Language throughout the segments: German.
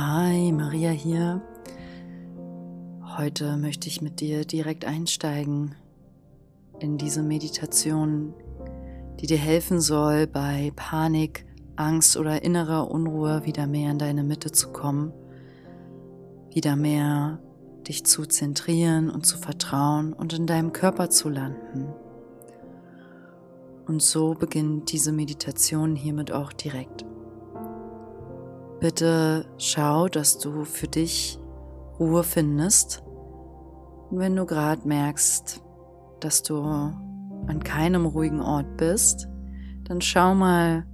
Hi, Maria hier. Heute möchte ich mit dir direkt einsteigen in diese Meditation, die dir helfen soll, bei Panik, Angst oder innerer Unruhe wieder mehr in deine Mitte zu kommen, wieder mehr dich zu zentrieren und zu vertrauen und in deinem Körper zu landen. Und so beginnt diese Meditation hiermit auch direkt. Bitte schau, dass du für dich Ruhe findest. Und wenn du gerade merkst, dass du an keinem ruhigen Ort bist, dann schau mal,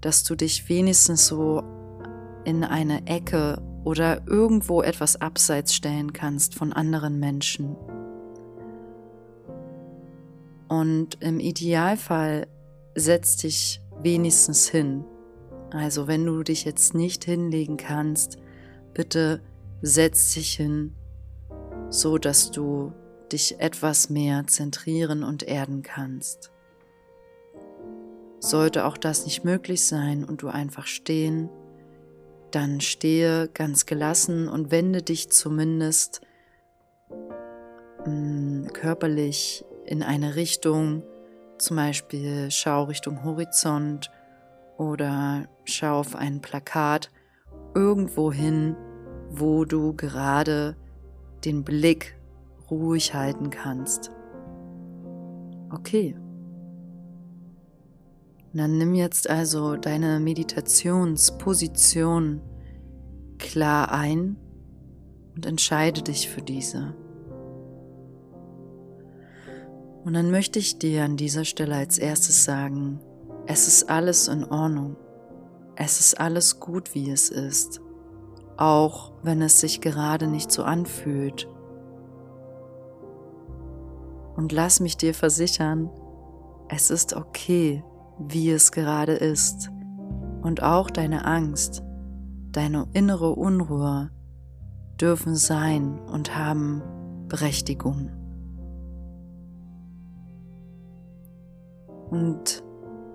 dass du dich wenigstens so in eine Ecke oder irgendwo etwas abseits stellen kannst von anderen Menschen. Und im Idealfall setz dich wenigstens hin, also wenn du dich jetzt nicht hinlegen kannst, bitte setz dich hin, so dass du dich etwas mehr zentrieren und erden kannst. Sollte auch das nicht möglich sein und du einfach stehen, dann stehe ganz gelassen und wende dich zumindest mh, mm, körperlich in eine Richtung, zum Beispiel schau Richtung Horizont oder schau auf ein Plakat irgendwo hin, wo du gerade den Blick ruhig halten kannst. Okay. Dann nimm jetzt also deine Meditationsposition klar ein und entscheide dich für diese. Und dann möchte ich dir an dieser Stelle als erstes sagen, es ist alles in Ordnung. Es ist alles gut, wie es ist, auch wenn es sich gerade nicht so anfühlt. Und lass mich dir versichern, es ist okay, wie es gerade ist. Und auch deine Angst, deine innere Unruhe dürfen sein und haben Berechtigung. Und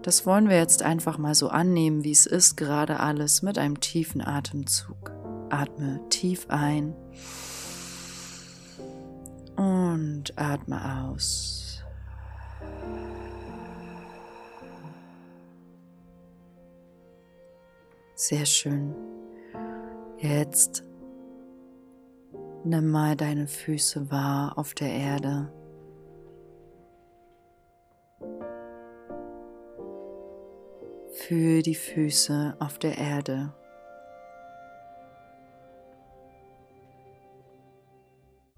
das wollen wir jetzt einfach mal so annehmen, wie es ist, gerade alles mit einem tiefen Atemzug. Atme tief ein und atme aus. Sehr schön. Jetzt nimm mal deine Füße wahr auf der Erde. Fühl die Füße auf der Erde.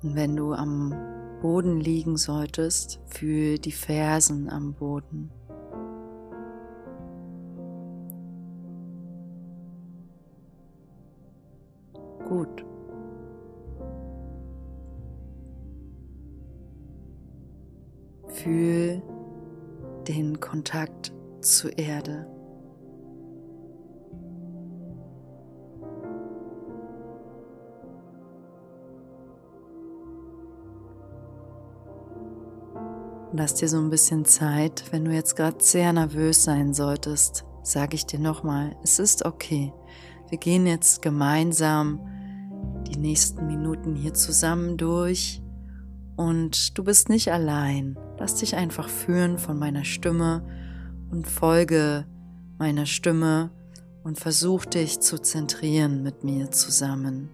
Und wenn du am Boden liegen solltest, fühl die Fersen am Boden. Gut. Fühl den Kontakt zur Erde. Lass dir so ein bisschen Zeit. Wenn du jetzt gerade sehr nervös sein solltest, sage ich dir nochmal, es ist okay. Wir gehen jetzt gemeinsam die nächsten Minuten hier zusammen durch und du bist nicht allein. Lass dich einfach führen von meiner Stimme und folge meiner Stimme und versuch dich zu zentrieren mit mir zusammen.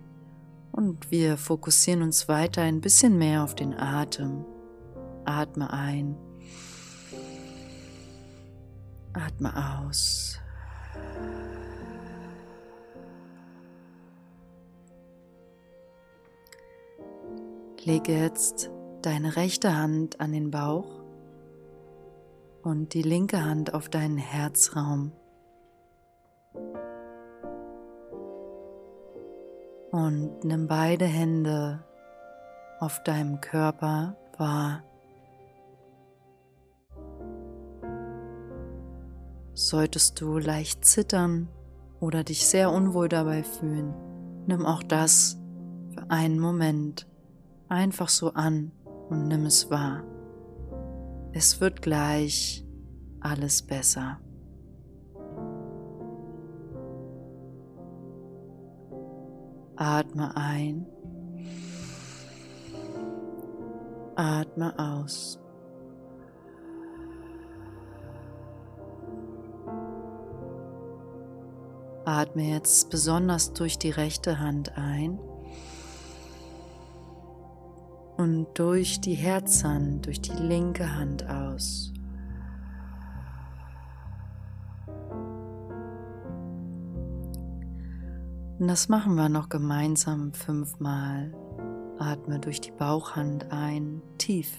Und wir fokussieren uns weiter ein bisschen mehr auf den Atem. Atme ein. Atme aus. Lege jetzt deine rechte Hand an den Bauch und die linke Hand auf deinen Herzraum. Und nimm beide Hände auf deinem Körper wahr. Solltest du leicht zittern oder dich sehr unwohl dabei fühlen, nimm auch das für einen Moment einfach so an und nimm es wahr. Es wird gleich alles besser. Atme ein. Atme aus. Atme jetzt besonders durch die rechte Hand ein und durch die Herzhand, durch die linke Hand aus. Und das machen wir noch gemeinsam fünfmal. Atme durch die Bauchhand ein, tief.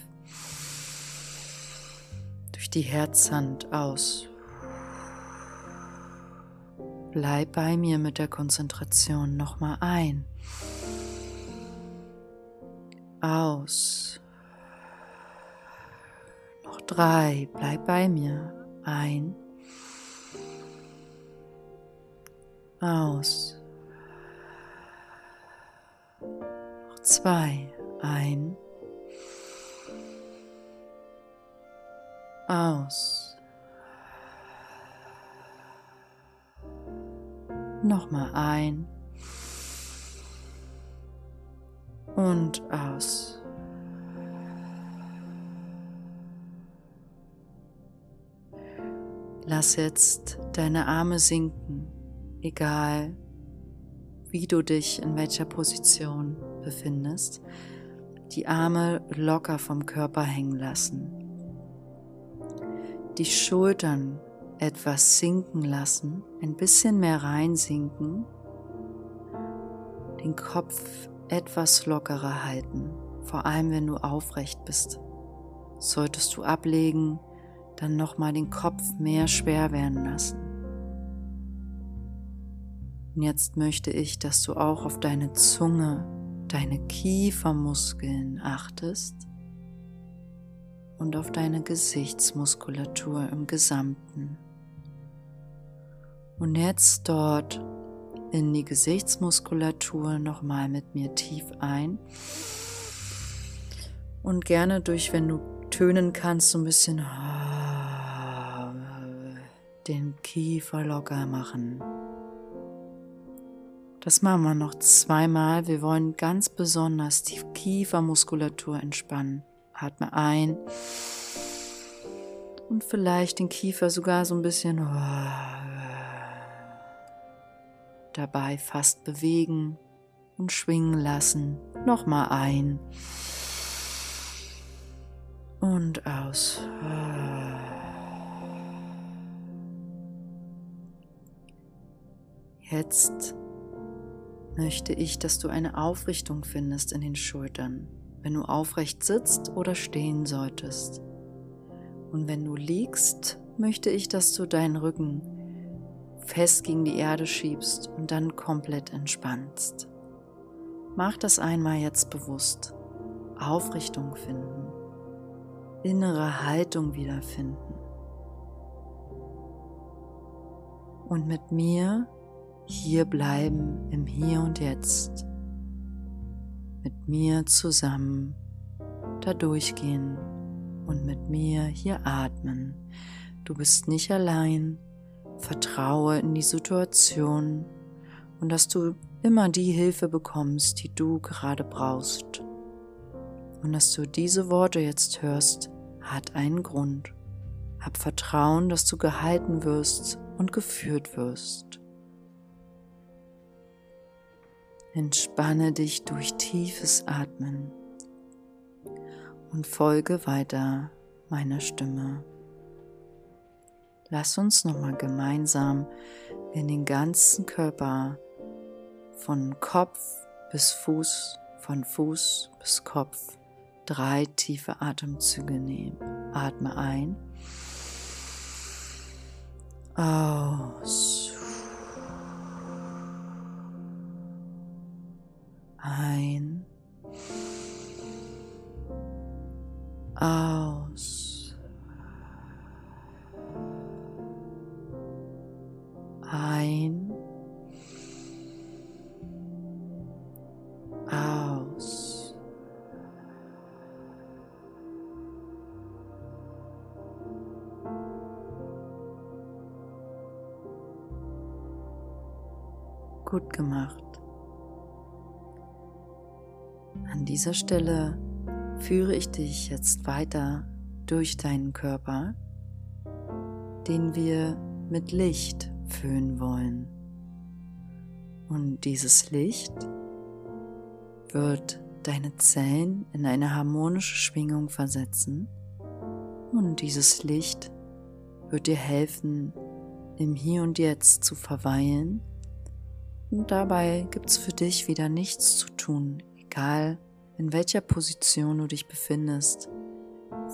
Durch die Herzhand aus. Bleib bei mir mit der Konzentration nochmal ein. Aus. Noch drei. Bleib bei mir. Ein. Aus. Noch zwei. Ein. Aus. Nochmal ein und aus. Lass jetzt deine Arme sinken, egal wie du dich in welcher Position befindest. Die Arme locker vom Körper hängen lassen. Die Schultern etwas sinken lassen, ein bisschen mehr reinsinken, den Kopf etwas lockerer halten, vor allem wenn du aufrecht bist. Solltest du ablegen, dann nochmal den Kopf mehr schwer werden lassen. Und jetzt möchte ich, dass du auch auf deine Zunge, deine Kiefermuskeln achtest und auf deine Gesichtsmuskulatur im Gesamten. Und jetzt dort in die Gesichtsmuskulatur nochmal mit mir tief ein. Und gerne durch, wenn du tönen kannst, so ein bisschen den Kiefer locker machen. Das machen wir noch zweimal. Wir wollen ganz besonders die Kiefermuskulatur entspannen. Atme ein und vielleicht den Kiefer sogar so ein bisschen dabei fast bewegen und schwingen lassen. Nochmal ein und aus. Jetzt möchte ich, dass du eine Aufrichtung findest in den Schultern, wenn du aufrecht sitzt oder stehen solltest. Und wenn du liegst, möchte ich, dass du deinen Rücken fest gegen die Erde schiebst und dann komplett entspannst. Mach das einmal jetzt bewusst. Aufrichtung finden. Innere Haltung wiederfinden. Und mit mir hier bleiben im Hier und Jetzt. Mit mir zusammen da durchgehen und mit mir hier atmen. Du bist nicht allein Vertraue in die Situation und dass du immer die Hilfe bekommst, die du gerade brauchst. Und dass du diese Worte jetzt hörst, hat einen Grund. Hab Vertrauen, dass du gehalten wirst und geführt wirst. Entspanne dich durch tiefes Atmen und folge weiter meiner Stimme. Lass uns nochmal gemeinsam in den ganzen Körper von Kopf bis Fuß, von Fuß bis Kopf drei tiefe Atemzüge nehmen. Atme ein. Aus. Gut gemacht. An dieser Stelle führe ich dich jetzt weiter durch deinen Körper, den wir mit Licht füllen wollen. Und dieses Licht wird deine Zellen in eine harmonische Schwingung versetzen und dieses Licht wird dir helfen, im Hier und Jetzt zu verweilen. Und dabei gibt es für dich wieder nichts zu tun, egal in welcher Position du dich befindest.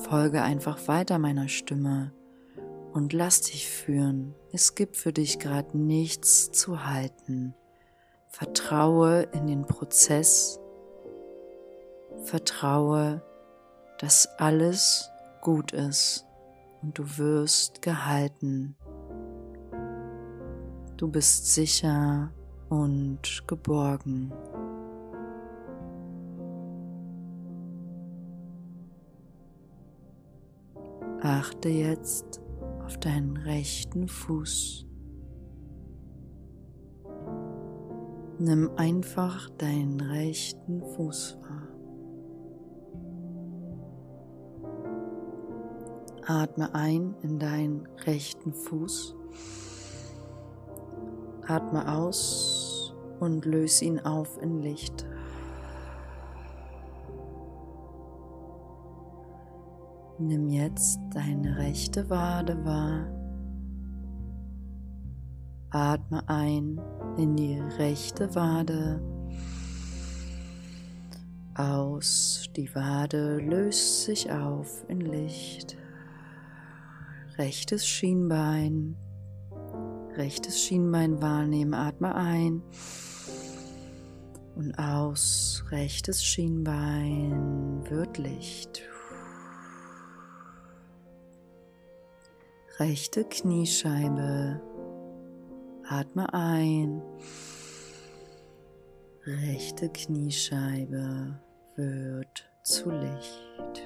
Folge einfach weiter meiner Stimme und lass dich führen. Es gibt für dich gerade nichts zu halten. Vertraue in den Prozess. Vertraue, dass alles gut ist und du wirst gehalten. Du bist sicher und geborgen. Achte jetzt auf deinen rechten Fuß. Nimm einfach deinen rechten Fuß wahr. Atme ein in deinen rechten Fuß. Atme aus und löse ihn auf in Licht. Nimm jetzt deine rechte Wade wahr. Atme ein in die rechte Wade. Aus, die Wade löst sich auf in Licht. Rechtes Schienbein, rechtes Schienbein wahrnehmen, atme ein und aus, rechtes Schienbein wird Licht. Rechte Kniescheibe, atme ein, rechte Kniescheibe wird zu Licht.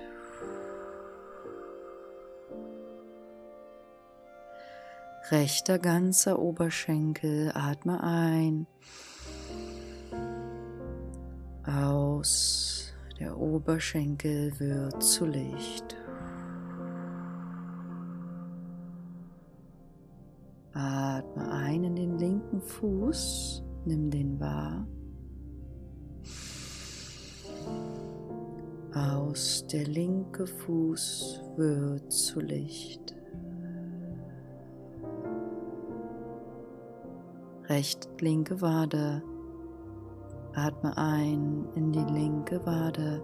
rechter ganzer Oberschenkel, atme ein, aus, der Oberschenkel wird zu Licht. Atme ein in den linken Fuß, nimm den wahr. Aus, der linke Fuß wird zu Licht. recht linke Wade. Atme ein in die linke Wade.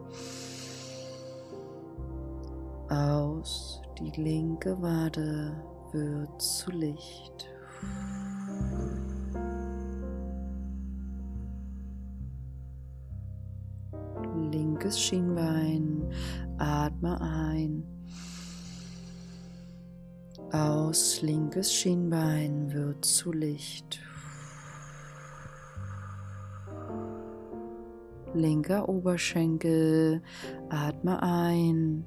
Aus, die linke Wade wird zu Licht. Linkes Schienbein, atme ein. Aus linkes Schienbein wird zu Licht. Linker Oberschenkel. Atme ein.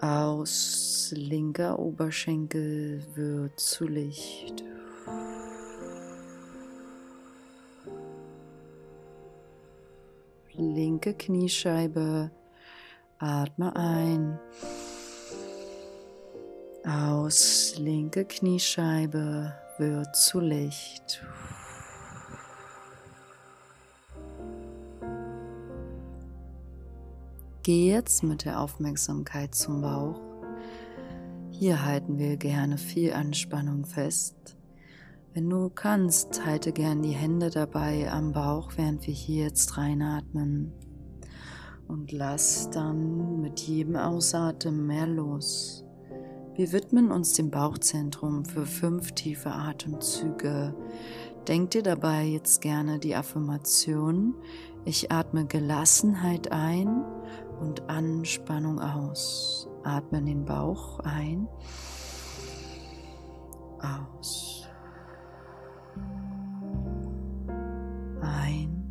Aus linker Oberschenkel wird zu Licht. Linke Kniescheibe. Atme ein. Aus linke Kniescheibe wird zu Licht. Geh jetzt mit der Aufmerksamkeit zum Bauch. Hier halten wir gerne viel Anspannung fest. Wenn du kannst, halte gern die Hände dabei am Bauch, während wir hier jetzt reinatmen. Und lass dann mit jedem Ausatmen mehr los. Wir widmen uns dem Bauchzentrum für fünf tiefe Atemzüge. Denk dir dabei jetzt gerne die Affirmation, ich atme Gelassenheit ein und Anspannung aus. Atme in den Bauch ein, aus. Ein,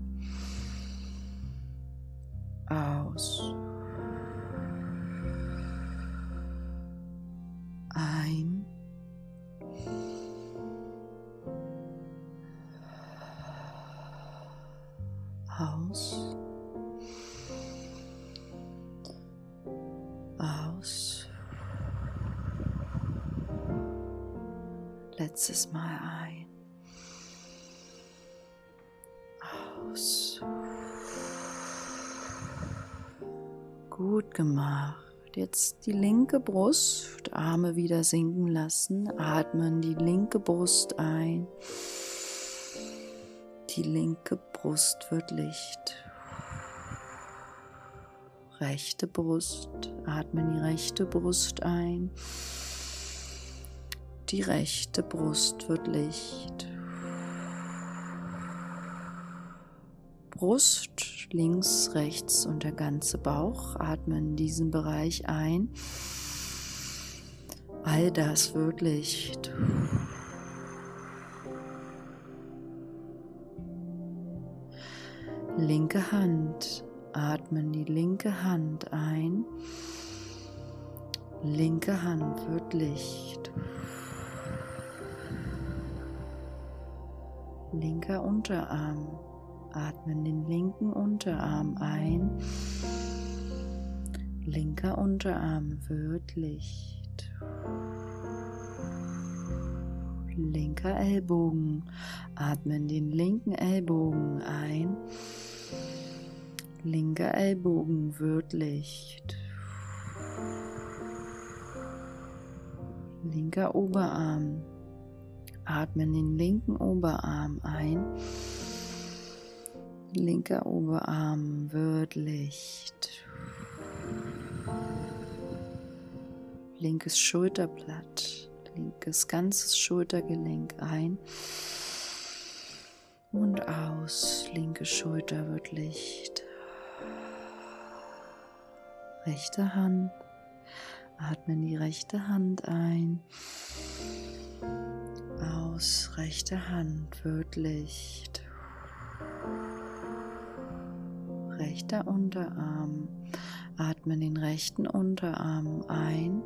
aus. Ein. Letztes Mal ein. Aus. Gut gemacht. Jetzt die linke Brust, Arme wieder sinken lassen. Atmen die linke Brust ein. Die linke Brust wird Licht. Rechte Brust, atmen die rechte Brust ein. Die rechte Brust wird Licht. Brust, links, rechts und der ganze Bauch. Atmen diesen Bereich ein. All das wird Licht. Linke Hand. Atmen die linke Hand ein. Linke Hand wird Licht. Linker Unterarm Atmen den linken Unterarm ein. Linker Unterarm wird Licht. Linker Ellbogen. Atmen den linken Ellbogen ein. Linker Ellbogen wird Licht. Linker Oberarm. Atmen den linken Oberarm ein. Linker Oberarm wird Licht. Linkes Schulterblatt, linkes ganzes Schultergelenk ein und aus. Linke Schulter wird Licht. Rechte Hand. Atmen die rechte Hand ein. Aus. Rechte Hand wird Licht rechter Unterarm. Atmen den rechten Unterarm ein.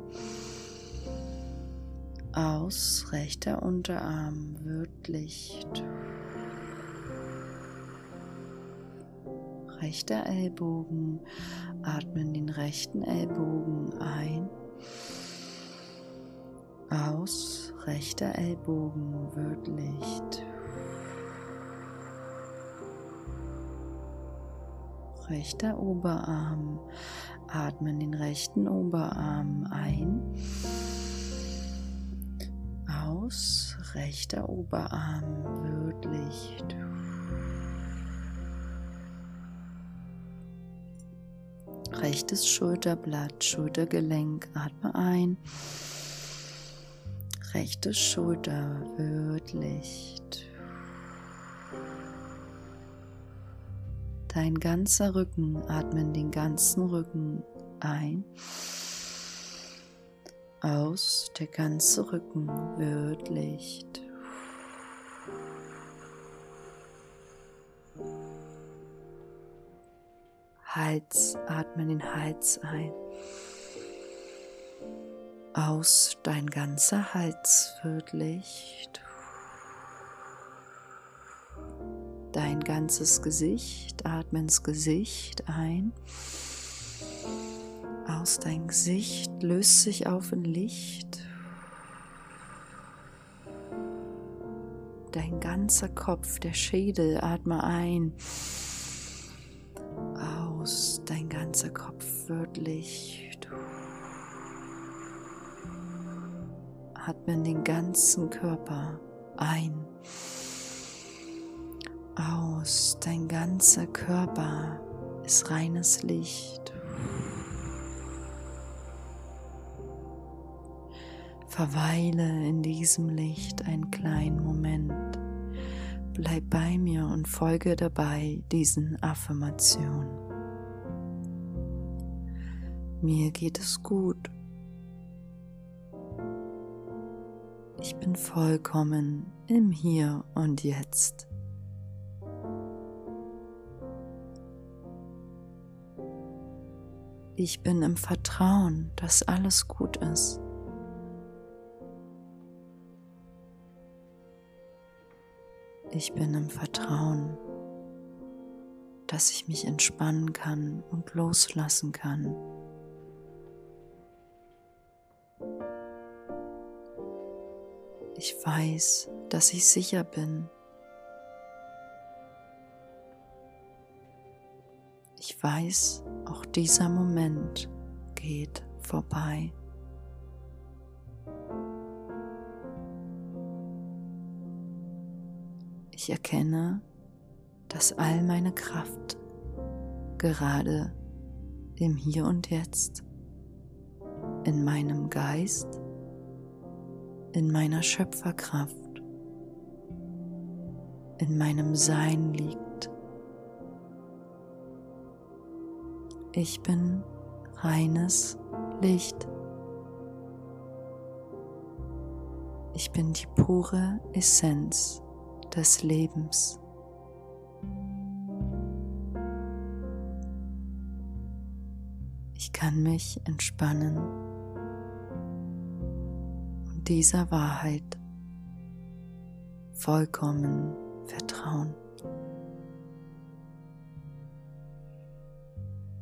Aus, rechter Unterarm wird Licht. Rechter Ellbogen. Atmen den rechten Ellbogen ein. Aus, rechter Ellbogen wird Licht. rechter Oberarm. Atmen den rechten Oberarm ein. Aus, rechter Oberarm wird Licht. Rechtes Schulterblatt, Schultergelenk, atme ein. Rechte Schulter wird Licht. Dein ganzer Rücken, atmen den ganzen Rücken ein. Aus, der ganze Rücken wird Licht. Hals, atmen den Hals ein. Aus, dein ganzer Hals wird Licht. dein ganzes Gesicht. Atme ins Gesicht ein. Aus dein Gesicht löst sich auf in Licht. Dein ganzer Kopf, der Schädel, atme ein. Aus, dein ganzer Kopf wird Licht. Atme in den ganzen Körper ein aus. Dein ganzer Körper ist reines Licht. Verweile in diesem Licht einen kleinen Moment. Bleib bei mir und folge dabei diesen Affirmationen. Mir geht es gut. Bin vollkommen im Hier und Jetzt. Ich bin im Vertrauen, dass alles gut ist. Ich bin im Vertrauen, dass ich mich entspannen kann und loslassen kann. Ich weiß, dass ich sicher bin. Ich weiß, auch dieser Moment geht vorbei. Ich erkenne, dass all meine Kraft gerade im Hier und Jetzt, in meinem Geist, in meiner Schöpferkraft, in meinem Sein liegt. Ich bin reines Licht. Ich bin die pure Essenz des Lebens. Ich kann mich entspannen dieser Wahrheit vollkommen vertrauen.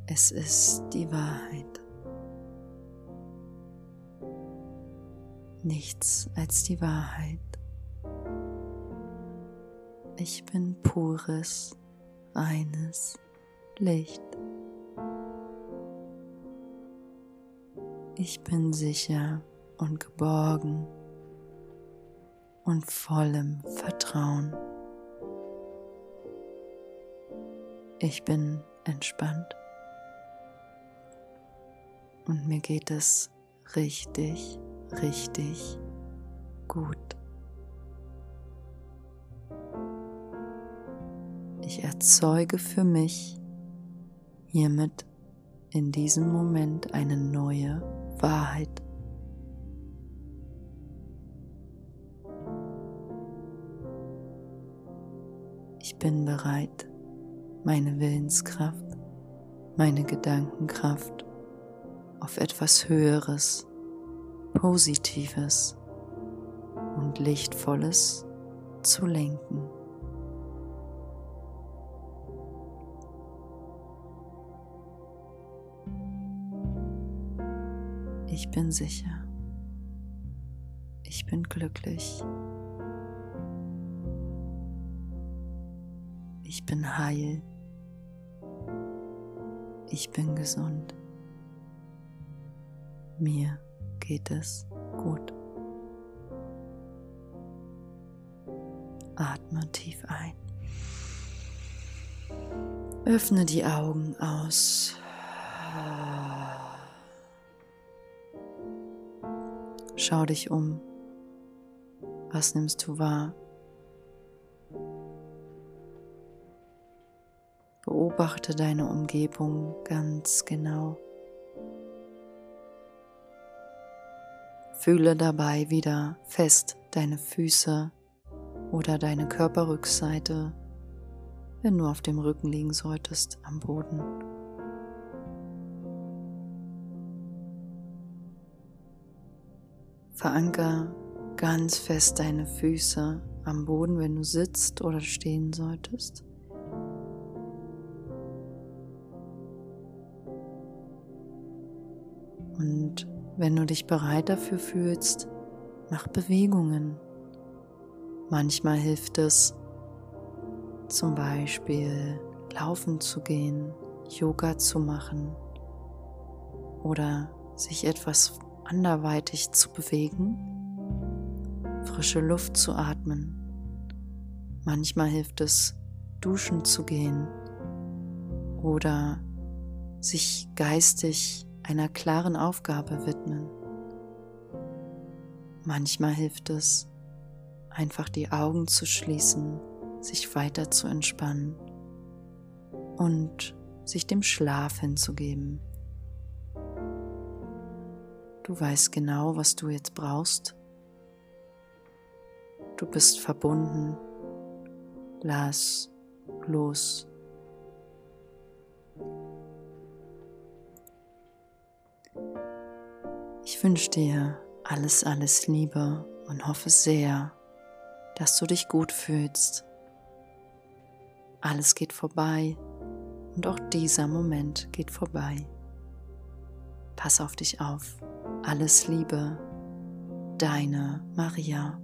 Es ist die Wahrheit. Nichts als die Wahrheit. Ich bin pures, reines Licht. Ich bin sicher und geborgen und vollem Vertrauen. Ich bin entspannt und mir geht es richtig, richtig gut. Ich erzeuge für mich hiermit in diesem Moment eine neue Wahrheit. Bin bereit, meine Willenskraft, meine Gedankenkraft auf etwas Höheres, Positives und Lichtvolles zu lenken. Ich bin sicher. Ich bin glücklich. Ich bin heil. Ich bin gesund. Mir geht es gut. Atme tief ein. Öffne die Augen aus. Schau dich um. Was nimmst du wahr? Beobachte deine Umgebung ganz genau. Fühle dabei wieder fest deine Füße oder deine Körperrückseite, wenn du auf dem Rücken liegen solltest, am Boden. Veranker ganz fest deine Füße am Boden, wenn du sitzt oder stehen solltest. Und wenn du dich bereit dafür fühlst, mach Bewegungen. Manchmal hilft es, zum Beispiel laufen zu gehen, Yoga zu machen oder sich etwas anderweitig zu bewegen, frische Luft zu atmen. Manchmal hilft es, duschen zu gehen oder sich geistig einer klaren Aufgabe widmen. Manchmal hilft es, einfach die Augen zu schließen, sich weiter zu entspannen und sich dem Schlaf hinzugeben. Du weißt genau, was du jetzt brauchst. Du bist verbunden. Lass los. Ich wünsche dir alles, alles Liebe und hoffe sehr, dass du dich gut fühlst. Alles geht vorbei und auch dieser Moment geht vorbei. Pass auf dich auf. Alles Liebe, deine Maria.